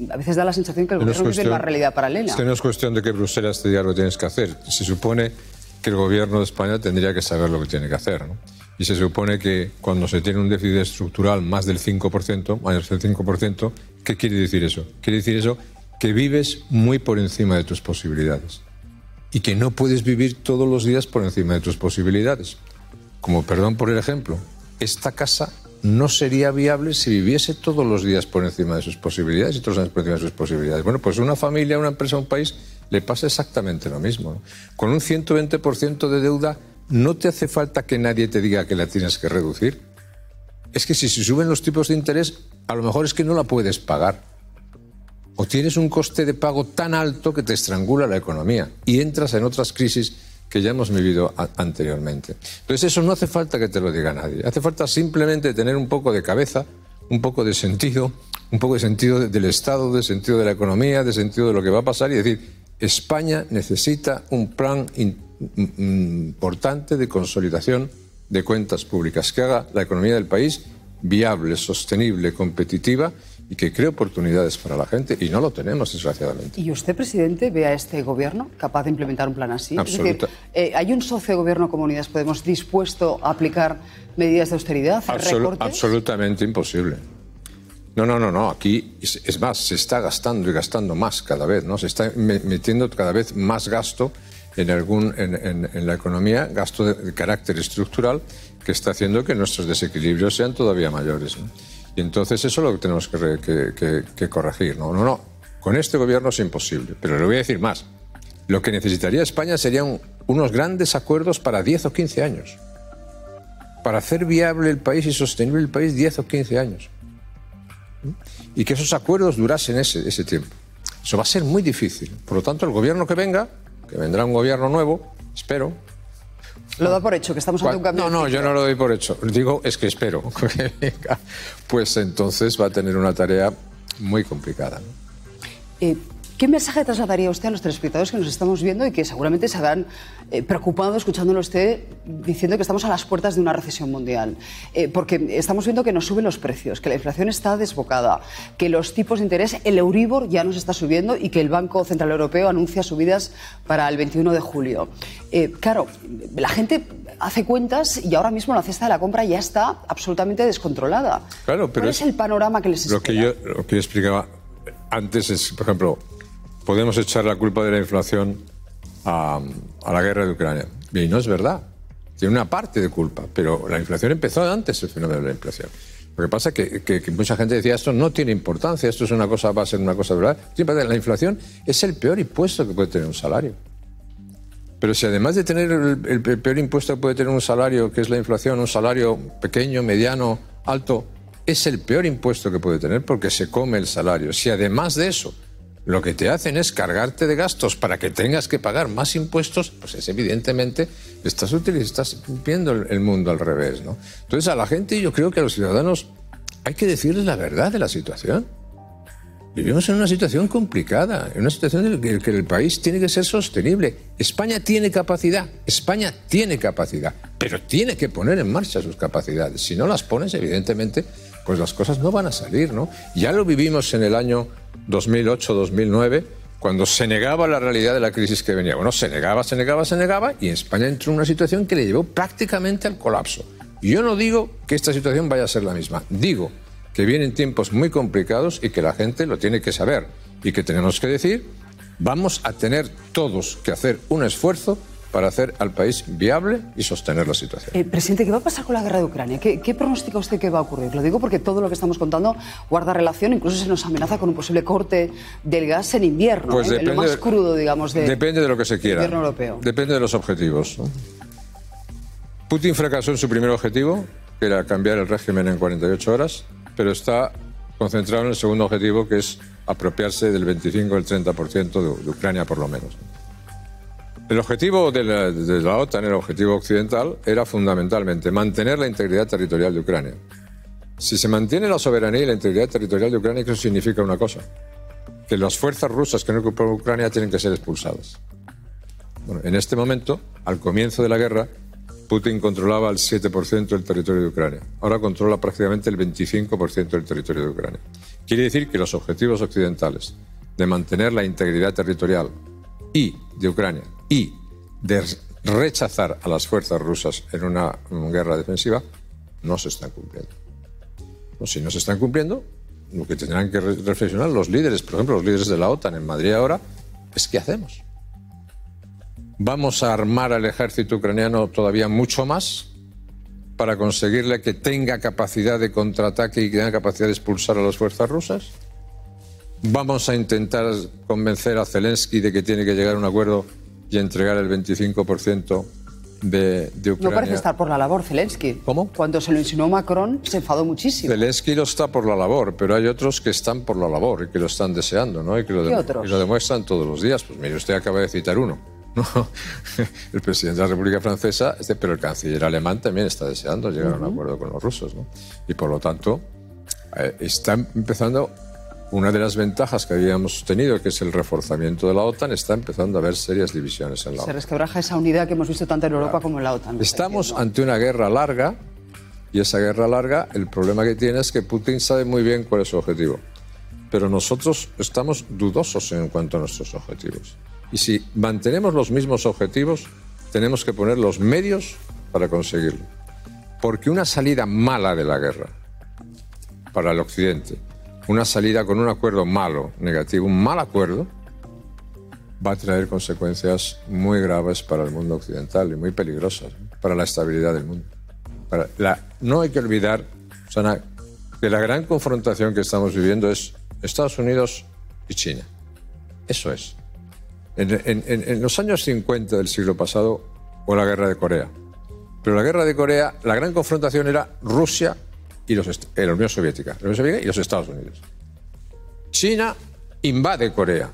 A veces da la sensación que el gobierno vive una realidad paralela. Es que no es cuestión de que Bruselas te diga lo que tienes que hacer. Se supone que el gobierno de España tendría que saber lo que tiene que hacer. ¿no? Y se supone que cuando se tiene un déficit estructural más del 5%, más del 5%, ¿qué quiere decir eso? Quiere decir eso que vives muy por encima de tus posibilidades y que no puedes vivir todos los días por encima de tus posibilidades. Como, perdón por el ejemplo, esta casa no sería viable si viviese todos los días por encima de sus posibilidades y todos los días por encima de sus posibilidades. Bueno, pues una familia, una empresa, un país le pasa exactamente lo mismo. Con un 120% de deuda no te hace falta que nadie te diga que la tienes que reducir. Es que si se suben los tipos de interés, a lo mejor es que no la puedes pagar o tienes un coste de pago tan alto que te estrangula la economía y entras en otras crisis que ya hemos vivido anteriormente. Entonces eso no hace falta que te lo diga nadie, hace falta simplemente tener un poco de cabeza, un poco de sentido, un poco de sentido del Estado, de sentido de la economía, de sentido de lo que va a pasar y decir, España necesita un plan importante de consolidación de cuentas públicas que haga la economía del país viable, sostenible, competitiva y que cree oportunidades para la gente y no lo tenemos, desgraciadamente. ¿Y usted, presidente, ve a este gobierno capaz de implementar un plan así? Absoluta. Eh, ¿Hay un socio de gobierno como Unidas Podemos dispuesto a aplicar medidas de austeridad, Absolutamente imposible. No, no, no, no. Aquí es, más, se está gastando y gastando más cada vez, ¿no? Se está metiendo cada vez más gasto en, algún, en, en, la economía, gasto de, carácter estructural, que está haciendo que nuestros desequilibrios sean todavía mayores. Y entonces eso es lo que tenemos que, corregir. No, no, no. Con este gobierno es imposible. Pero le voy a decir más. Lo que necesitaría España serían unos grandes acuerdos para 10 o 15 años. Para hacer viable el país y sostenible el país 10 o 15 años. Y que esos acuerdos durasen ese, ese tiempo. Eso va a ser muy difícil. Por lo tanto, el gobierno que venga, que vendrá un gobierno nuevo, espero, lo da por hecho, que estamos ante un cambio. No, no, yo no lo doy por hecho. Digo, es que espero Pues entonces va a tener una tarea muy complicada. Eh, ¿Qué mensaje trasladaría usted a los telespectadores que nos estamos viendo y que seguramente se habrán eh, preocupado escuchándolo usted diciendo que estamos a las puertas de una recesión mundial? Eh, porque estamos viendo que nos suben los precios, que la inflación está desbocada, que los tipos de interés, el Euribor ya nos está subiendo y que el Banco Central Europeo anuncia subidas para el 21 de julio. Eh, claro, la gente hace cuentas y ahora mismo la cesta de la compra ya está absolutamente descontrolada. Claro, pero ¿Cuál es, el panorama que les espera? Lo que yo, lo que yo explicaba antes es, por ejemplo, podemos echar la culpa de la inflación a, la guerra de Ucrania. Y no es verdad. Tiene una parte de culpa, pero la inflación empezó antes el fenómeno de la inflación. Lo que pasa es que, mucha gente decía esto no tiene importancia, esto es una cosa, va a ser una cosa verdad. La inflación es el peor impuesto que puede tener un salario. Pero si además de tener el, el, peor impuesto que puede tener un salario, que es la inflación, un salario pequeño, mediano, alto, es el peor impuesto que puede tener porque se come el salario. Si además de eso lo que te hacen es cargarte de gastos para que tengas que pagar más impuestos, pues es evidentemente estás, estás viendo el mundo al revés. ¿no? Entonces a la gente yo creo que a los ciudadanos hay que decirles la verdad de la situación. Vivimos en una situación complicada, en una situación en la que el país tiene que ser sostenible. España tiene capacidad, España tiene capacidad, pero tiene que poner en marcha sus capacidades. Si no las pones, evidentemente, pues las cosas no van a salir, ¿no? Ya lo vivimos en el año 2008-2009, cuando se negaba la realidad de la crisis que venía. Bueno, se negaba, se negaba, se negaba y España entró en una situación que le llevó prácticamente al colapso. Yo no digo que esta situación vaya a ser la misma, digo que vienen tiempos muy complicados y que la gente lo tiene que saber y que tenemos que decir, vamos a tener todos que hacer un esfuerzo para hacer al país viable y sostener la situación. Eh, presidente, ¿qué va a pasar con la guerra de Ucrania? ¿Qué, ¿Qué, pronostica usted que va a ocurrir? Lo digo porque todo lo que estamos contando guarda relación, incluso se nos amenaza con un posible corte del gas en invierno, pues ¿eh? depende, lo más crudo, digamos, de, depende de lo que se quiera. invierno europeo. Depende de los objetivos. Putin fracasó en su primer objetivo, que era cambiar el régimen en 48 horas, pero está concentrado en el segundo objetivo, que es apropiarse del 25 o el 30% de, de Ucrania, por lo menos. El objetivo de la, de la, OTAN, el objetivo occidental, era fundamentalmente mantener la integridad territorial de Ucrania. Si se mantiene la soberanía y la integridad territorial de Ucrania, eso significa una cosa, que las fuerzas rusas que no ocupan Ucrania tienen que ser expulsadas. Bueno, en este momento, al comienzo de la guerra, Putin controlaba el 7% del territorio de Ucrania. Ahora controla prácticamente el 25% del territorio de Ucrania. Quiere decir que los objetivos occidentales de mantener la integridad territorial y de Ucrania y de rechazar a las fuerzas rusas en una guerra defensiva no se están cumpliendo. No, si no se están cumpliendo, lo que tendrán que reflexionar los líderes, por ejemplo, los líderes de la OTAN en Madrid ahora, es qué hacemos. ¿Vamos a armar al ejército ucraniano todavía mucho más para conseguirle que tenga capacidad de contraataque y que tenga capacidad de expulsar a las fuerzas rusas? ¿Vamos a intentar convencer a Zelensky de que tiene que llegar a un acuerdo y entregar el 25% de, de, Ucrania? No parece estar por la labor Zelensky. ¿Cómo? Cuando se lo insinuó Macron se enfadó muchísimo. Zelensky lo está por la labor, pero hay otros que están por la labor y que lo están deseando, ¿no? Y que lo, ¿Qué otros? y lo demuestran todos los días. Pues mire, usted acaba de citar uno. ¿no? El presidente de la República Francesa, este, pero el canciller alemán también está deseando llegar uh -huh. a un acuerdo con los rusos. ¿no? Y por lo tanto, eh, está empezando una de las ventajas que habíamos tenido, que es el reforzamiento de la OTAN, está empezando a haber serias divisiones en la Se OTAN. resquebraja esa unidad que hemos visto tanto en Europa claro. como en la OTAN. Estamos ante una guerra larga y esa guerra larga, el problema que tiene es que Putin sabe muy bien cuál es su objetivo. Pero nosotros estamos dudosos en cuanto a nuestros objetivos. Y si mantenemos los mismos objetivos, tenemos que poner los medios para conseguirlo. Porque una salida mala de la guerra para el Occidente, una salida con un acuerdo malo, negativo, un mal acuerdo, va a traer consecuencias muy graves para el mundo occidental y muy peligrosas para la estabilidad del mundo. No hay que olvidar, Sana, que la gran confrontación que estamos viviendo es Estados Unidos y China. Eso es. En, los años 50 del siglo pasado fue la guerra de Corea. Pero la guerra de Corea, la gran confrontación era Rusia y los, eh, Unión Soviética, la Unión Soviética y los Estados Unidos. China invade Corea,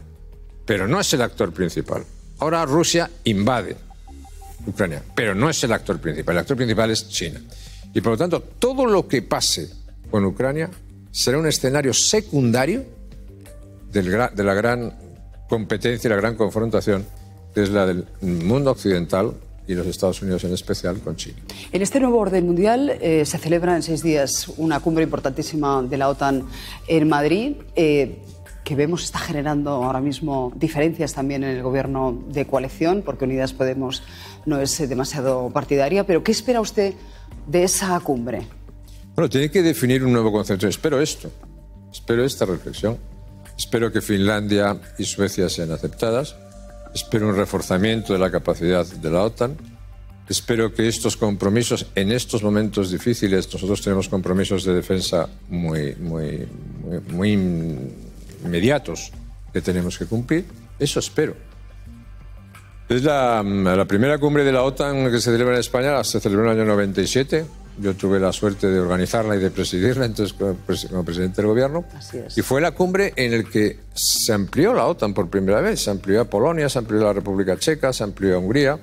pero no es el actor principal. Ahora Rusia invade Ucrania, pero no es el actor principal. El actor principal es China. Y por lo tanto, todo lo que pase con Ucrania será un escenario secundario del, de la gran competencia y la gran confrontación que es la del mundo occidental y los Estados Unidos en especial con China. En este nuevo orden mundial eh, se celebra en seis días una cumbre importantísima de la OTAN en Madrid. Eh, que vemos está generando ahora mismo diferencias también en el gobierno de coalición, porque Unidas Podemos no es demasiado partidaria. Pero, ¿qué espera usted de esa cumbre? Bueno, tiene que definir un nuevo concepto. Espero esto, espero esta reflexión. Espero que Finlandia y Suecia sean aceptadas. Espero un reforzamiento de la capacidad de la OTAN. Espero que estos compromisos, en estos momentos difíciles, nosotros tenemos compromisos de defensa muy, muy, muy, muy inmediatos que tenemos que cumplir. Eso espero. Es la, la, primera cumbre de la OTAN que se celebra en España, se celebró en el año 97. Yo tuve la suerte de organizarla y de presidirla entonces como, presidente del gobierno. Y fue la cumbre en la que se amplió la OTAN por primera vez. Se amplió a Polonia, se amplió a la República Checa, se amplió a Hungría.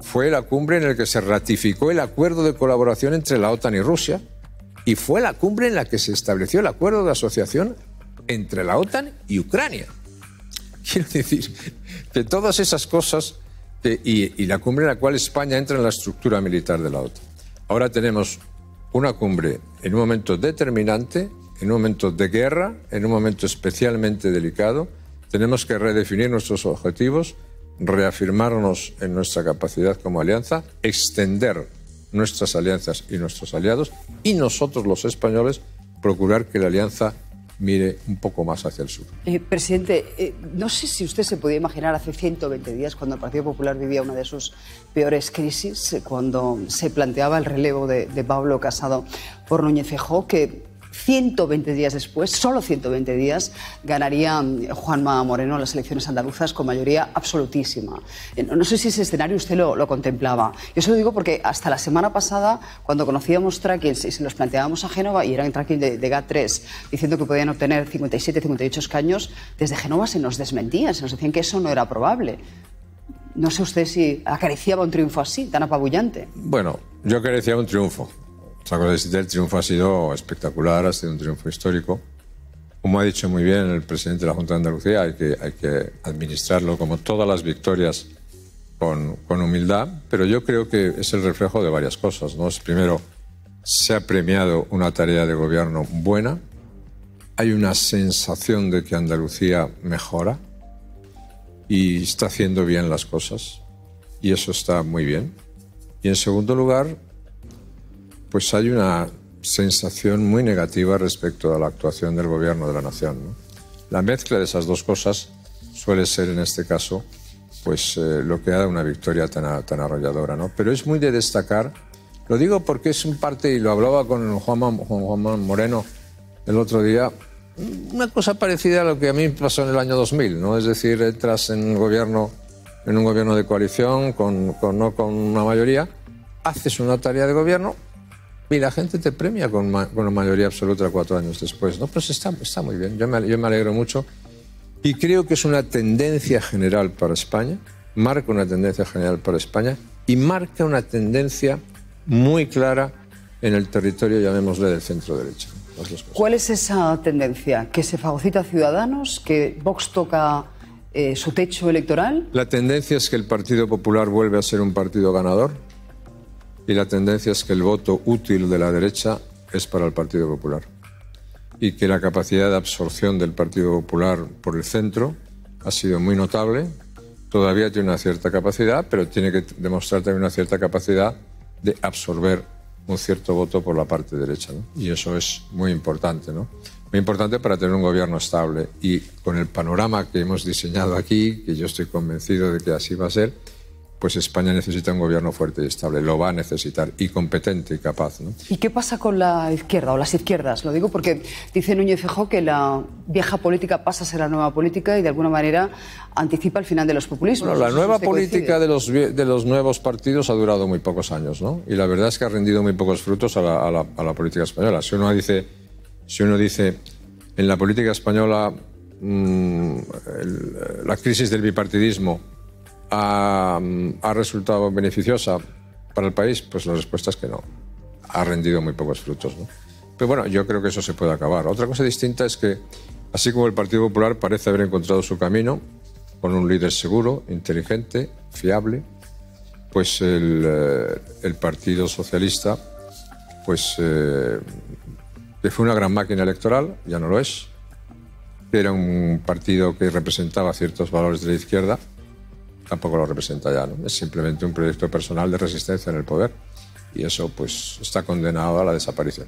Fue la cumbre en la que se ratificó el acuerdo de colaboración entre la OTAN y Rusia. Y fue la cumbre en la que se estableció el acuerdo de asociación entre la OTAN y Ucrania. Quiero decir que todas esas cosas y, y, la cumbre en la cual España entra en la estructura militar de la OTAN. Ahora tenemos una cumbre en un momento determinante, en un momento de guerra, en un momento especialmente delicado, Tenemos que redefinir nuestros objetivos, reafirmarnos en nuestra capacidad como alianza, extender nuestras alianzas y nuestros aliados y nosotros los españoles procurar que la alianza mire un poco más hacia el sur. Eh, presidente, eh, no sé si usted se podía imaginar hace 120 días, cuando el Partido Popular vivía una de sus peores crisis, eh, cuando se planteaba el relevo de, Pablo Casado por Núñez Feijóo, que 120 días después, solo 120 días, ganaría mm, Juanma Moreno las elecciones andaluzas con mayoría absolutísima. Eh, No sé si ese escenario usted lo, lo contemplaba. Yo se lo digo porque hasta la semana pasada, cuando conocíamos trackings y se los planteábamos a Génova, y eran tracking de, de GAT3, diciendo que podían obtener 57, 58 escaños, desde Génova se nos desmentían, se nos decían que eso no era probable. No sé usted si acariciaba un triunfo así, tan apabullante. Bueno, yo acariciaba un triunfo. Otra cosa es el triunfo ha sido espectacular, ha sido un triunfo histórico. Como ha dicho muy bien el presidente de la Junta de Andalucía, hay que, administrarlo como todas las victorias con, con humildad, pero yo creo que es el reflejo de varias cosas. ¿no? Primero, se ha premiado una tarea de gobierno buena, hay una sensación de que Andalucía mejora y está haciendo bien las cosas, y eso está muy bien. Y en segundo lugar, pues hay una sensación muy negativa respecto a la actuación del gobierno de la nación. La mezcla de esas dos cosas suele ser en este caso pues eh, lo que da una victoria tan, arrolladora. ¿no? Pero es muy de destacar, lo digo porque es un parte, y lo hablaba con Juan Juan Moreno el otro día, una cosa parecida a lo que a mí pasó en el año 2000, ¿no? es decir, entras en un gobierno, en un gobierno de coalición, con, con, no con una mayoría, haces una tarea de gobierno, y la gente te premia con, ma con, una mayoría absoluta cuatro años después. ¿no? Pues está, está muy bien, yo me, yo me, alegro mucho. Y creo que es una tendencia general para España, marca una tendencia general para España y marca una tendencia muy clara en el territorio, llamémosle, del centro derecha. ¿Cuál es esa tendencia? ¿Que se fagocita a Ciudadanos? ¿Que Vox toca eh, su techo electoral? La tendencia es que el Partido Popular vuelve a ser un partido ganador y la tendencia es que el voto útil de la derecha es para el Partido Popular y que la capacidad de absorción del Partido Popular por el centro ha sido muy notable. Todavía tiene una cierta capacidad, pero tiene que demostrar también una cierta capacidad de absorber un cierto voto por la parte derecha. ¿no? Y eso es muy importante, ¿no? Muy importante para tener un gobierno estable. Y con el panorama que hemos diseñado aquí, que yo estoy convencido de que así va a ser, pues España necesita un gobierno fuerte y estable, lo va a necesitar, y competente y capaz. ¿no? ¿Y qué pasa con la izquierda o las izquierdas? Lo digo porque dice Núñez Feijóo que la vieja política pasa a ser la nueva política y de alguna manera anticipa el final de los populismos. Bueno, la nueva política de los, de los nuevos partidos ha durado muy pocos años, ¿no? Y la verdad es que ha rendido muy pocos frutos a la, a la, a la política española. Si uno dice, si uno dice en la política española mmm, el, la crisis del bipartidismo ha, ha, resultado beneficiosa para el país? Pues la respuesta es que no. Ha rendido muy pocos frutos. ¿no? Pero bueno, yo creo que eso se puede acabar. Otra cosa distinta es que, así como el Partido Popular parece haber encontrado su camino, con un líder seguro, inteligente, fiable, pues el, eh, el Partido Socialista, pues eh, que fue una gran máquina electoral, ya no lo es, era un partido que representaba ciertos valores de la izquierda, tampoco lo representa ya, ¿no? Es simplemente un proyecto personal de resistencia en el poder y eso pues está condenado a la desaparición.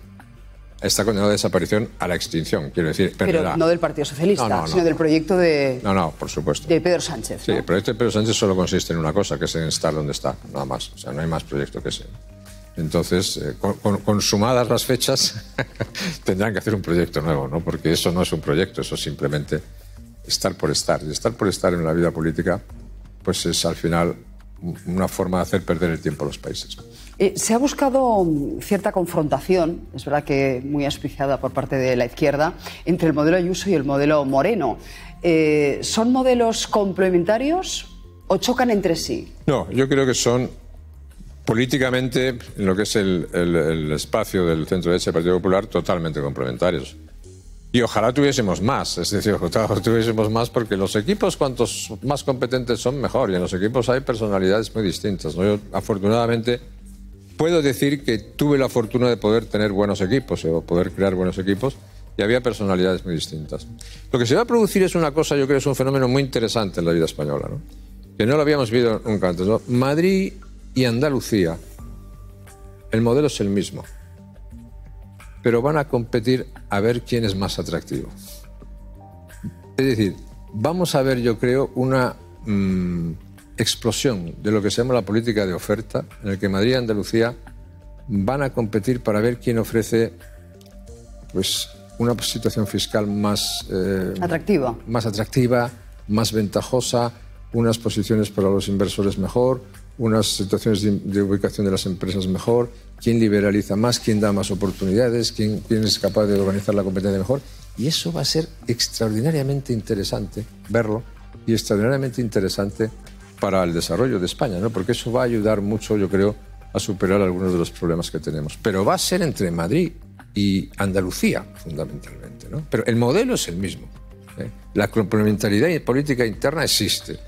Está condenado a la desaparición a la extinción, quiero decir. Perderá. Pero no del Partido Socialista, no, no, sino no. del proyecto de. No, no, por supuesto. De Pedro Sánchez. Sí, el proyecto de Pedro Sánchez solo consiste en una cosa, que es en estar donde está, nada más. O sea, no hay más proyecto que ese. Entonces, eh, con, con, consumadas las fechas, tendrán que hacer un proyecto nuevo, ¿no? Porque eso no es un proyecto, eso es simplemente estar por estar. Y estar por estar en la vida política pues es al final una forma de hacer perder el tiempo a los países. Eh, se ha buscado cierta confrontación, es verdad que muy auspiciada por parte de la izquierda, entre el modelo Ayuso y el modelo Moreno. Eh, ¿Son modelos complementarios o chocan entre sí? No, yo creo que son políticamente, en lo que es el, el, el espacio del centro derecha del Partido Popular, totalmente complementarios. Y ojalá tuviésemos más, es decir, ojalá tuviésemos más porque los equipos cuantos más competentes son mejor y en los equipos hay personalidades muy distintas. ¿no? Yo afortunadamente puedo decir que tuve la fortuna de poder tener buenos equipos o poder crear buenos equipos y había personalidades muy distintas. Lo que se va a producir es una cosa, yo creo, es un fenómeno muy interesante en la vida española, ¿no? que no lo habíamos visto nunca antes. ¿no? Madrid y Andalucía, el modelo es el mismo, pero van a competir a ver quién es más atractivo. Es decir, vamos a ver, yo creo, una mm, explosión de lo que se llama la política de oferta, en el que Madrid y Andalucía van a competir para ver quién ofrece pues, una situación fiscal más eh, atractiva. más atractiva, más ventajosa, unas posiciones para los inversores mejor, unas situaciones de, ubicación de las empresas mejor, quién liberaliza más, quién da más oportunidades, quién, quién es capaz de organizar la competencia mejor. Y eso va a ser extraordinariamente interesante verlo y extraordinariamente interesante para el desarrollo de España, ¿no? porque eso va a ayudar mucho, yo creo, a superar algunos de los problemas que tenemos. Pero va a ser entre Madrid y Andalucía, fundamentalmente. ¿no? Pero el modelo es el mismo. ¿eh? La complementariedad política interna existe.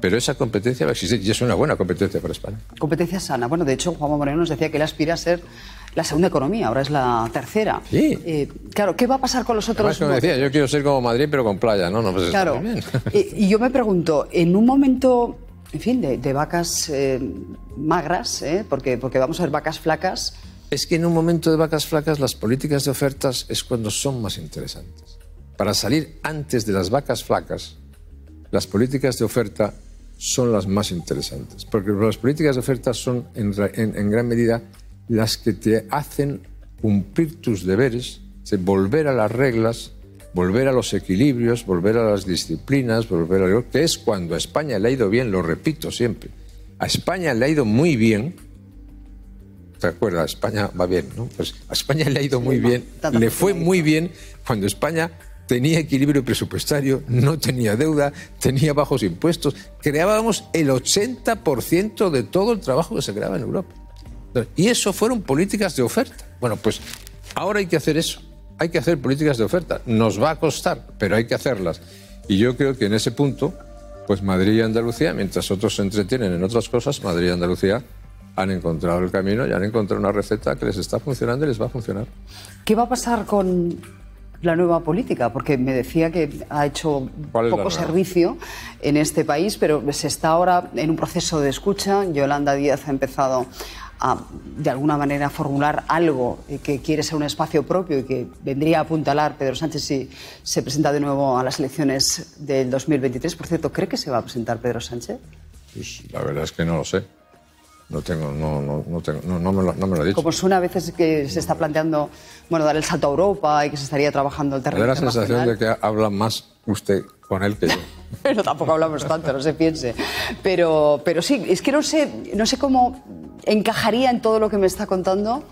Pero esa competencia va a existir y es una buena competencia para España. Competencia sana. Bueno, de hecho, Juan Moreno nos decía que él aspira a ser la segunda economía, ahora es la tercera. Sí. Eh, claro, ¿qué va a pasar con los otros? como decía, yo quiero ser como Madrid, pero con playa, ¿no? no pues claro. y yo me pregunto, en un momento, en fin, de, vacas eh, magras, ¿eh? porque, porque vamos a ver vacas flacas. Es que en un momento de vacas flacas las políticas de ofertas es cuando son más interesantes. Para salir antes de las vacas flacas, las políticas de oferta son las más interesantes, porque las políticas de oferta son en, gran medida las que te hacen cumplir tus deberes, de volver a las reglas, volver a los equilibrios, volver a las disciplinas, volver a lo que es cuando a España le ha ido bien, lo repito siempre. A España le ha ido muy bien. ¿Te acuerdas? España va bien, ¿no? Pues a España le ha ido muy bien, le fue muy bien cuando España tenía equilibrio presupuestario, no tenía deuda, tenía bajos impuestos. Creábamos el 80% de todo el trabajo que se creaba en Europa. Y eso fueron políticas de oferta. Bueno, pues ahora hay que hacer eso. Hay que hacer políticas de oferta. Nos va a costar, pero hay que hacerlas. Y yo creo que en ese punto, pues Madrid y Andalucía, mientras otros se entretienen en otras cosas, Madrid y Andalucía han encontrado el camino y han encontrado una receta que les está funcionando y les va a funcionar. ¿Qué va a pasar con la nueva política? Porque me decía que ha hecho poco servicio en este país, pero se está ahora en un proceso de escucha. Yolanda Díaz ha empezado a, de alguna manera, formular algo que quiere ser un espacio propio y que vendría a apuntalar Pedro Sánchez si se presenta de nuevo a las elecciones del 2023. Por cierto, ¿cree que se va a presentar Pedro Sánchez? Pues la verdad es que no lo sé. No tengo, no, no, no, tengo, no, no, me lo, no me lo ha dicho. Como suena a veces que se está planteando, bueno, dar el salto a Europa y que se estaría trabajando el terreno Me da la sensación de que habla más usted con él que yo. pero tampoco hablamos tanto, no se piense. Pero, pero sí, es que no sé, no sé cómo encajaría en todo lo que me está contando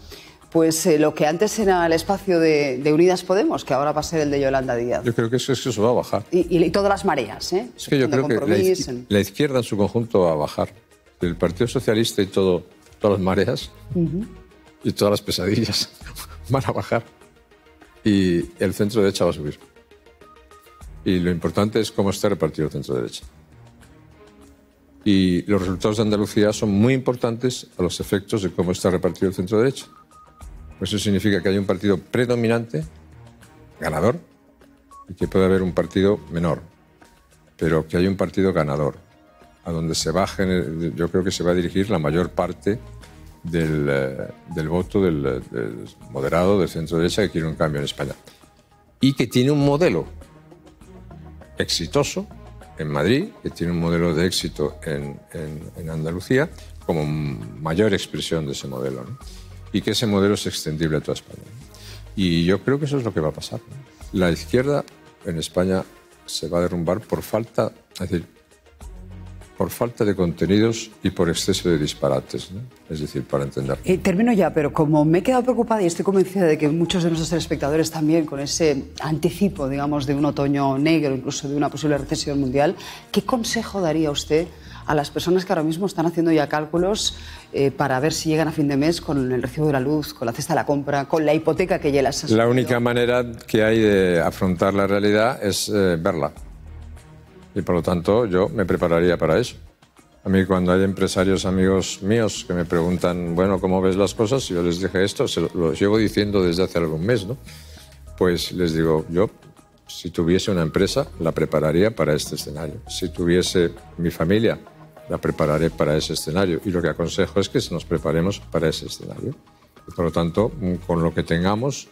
pues eh, lo que antes era el espacio de, Unidas Podemos, que ahora va a ser el de Yolanda Díaz. Yo creo que eso, eso va a bajar. Y, todas las mareas, ¿eh? Es que yo creo que la, izquierda en su conjunto va a bajar el Partido Socialista y todo, todas las mareas y todas las pesadillas van a bajar y el centro derecha va a subir. Y lo importante es cómo está repartido el centro derecha. Y los resultados de Andalucía son muy importantes a los efectos de cómo está repartido el centro derecha. Eso significa que hay un partido predominante, ganador, y que puede haber un partido menor, pero que hay un partido ganador a donde se va yo creo que se va a dirigir la mayor parte del, eh, voto del, moderado del centro derecha que quiere un cambio en España. Y que tiene un modelo exitoso en Madrid, que tiene un modelo de éxito en, Andalucía, como mayor expresión de ese modelo. Y que ese modelo es extendible a toda España. Y yo creo que eso es lo que va a pasar. La izquierda en España se va a derrumbar por falta, es decir, por falta de contenidos y por exceso de disparates, es decir, para entender. Eh, termino ya, pero como me he quedado preocupada y estoy convencida de que muchos de nuestros espectadores también, con ese anticipo, digamos, de un otoño negro, incluso de una posible recesión mundial, ¿qué consejo daría usted a las personas que ahora mismo están haciendo ya cálculos eh, para ver si llegan a fin de mes con el recibo de la luz, con la cesta de la compra, con la hipoteca que ya las La única manera que hay de afrontar la realidad es eh, verla y por lo tanto yo me prepararía para eso. A mí cuando hay empresarios amigos míos que me preguntan, bueno, ¿cómo ves las cosas? Yo les dije esto, se lo, llevo diciendo desde hace algún mes, ¿no? Pues les digo, yo si tuviese una empresa, la prepararía para este escenario. Si tuviese mi familia, la prepararé para ese escenario. Y lo que aconsejo es que nos preparemos para ese escenario. Y por lo tanto, con lo que tengamos,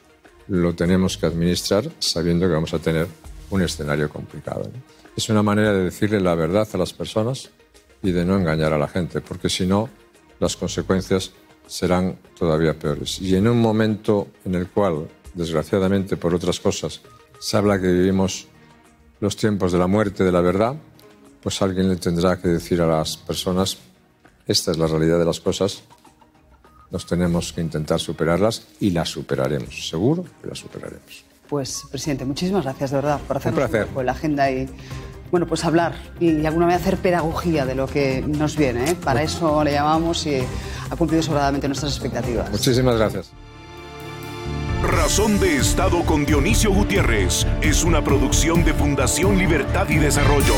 lo tenemos que administrar sabiendo que vamos a tener un escenario complicado. Es una manera de decirle la verdad a las personas y de no engañar a la gente, porque si no, las consecuencias serán todavía peores. Y en un momento en el cual, desgraciadamente por otras cosas, se habla que vivimos los tiempos de la muerte, de la verdad, pues alguien le tendrá que decir a las personas, esta es la realidad de las cosas, nos tenemos que intentar superarlas y las superaremos, seguro que las superaremos. Pues, presidente, muchísimas gracias de verdad por hacernos un placer. la agenda y bueno, pues hablar y de alguna manera hacer pedagogía de lo que nos viene. ¿eh? Para eso le llamamos y ha cumplido sobradamente nuestras expectativas. Muchísimas gracias. Razón de Estado con Dionisio Gutiérrez es una producción de Fundación Libertad y Desarrollo.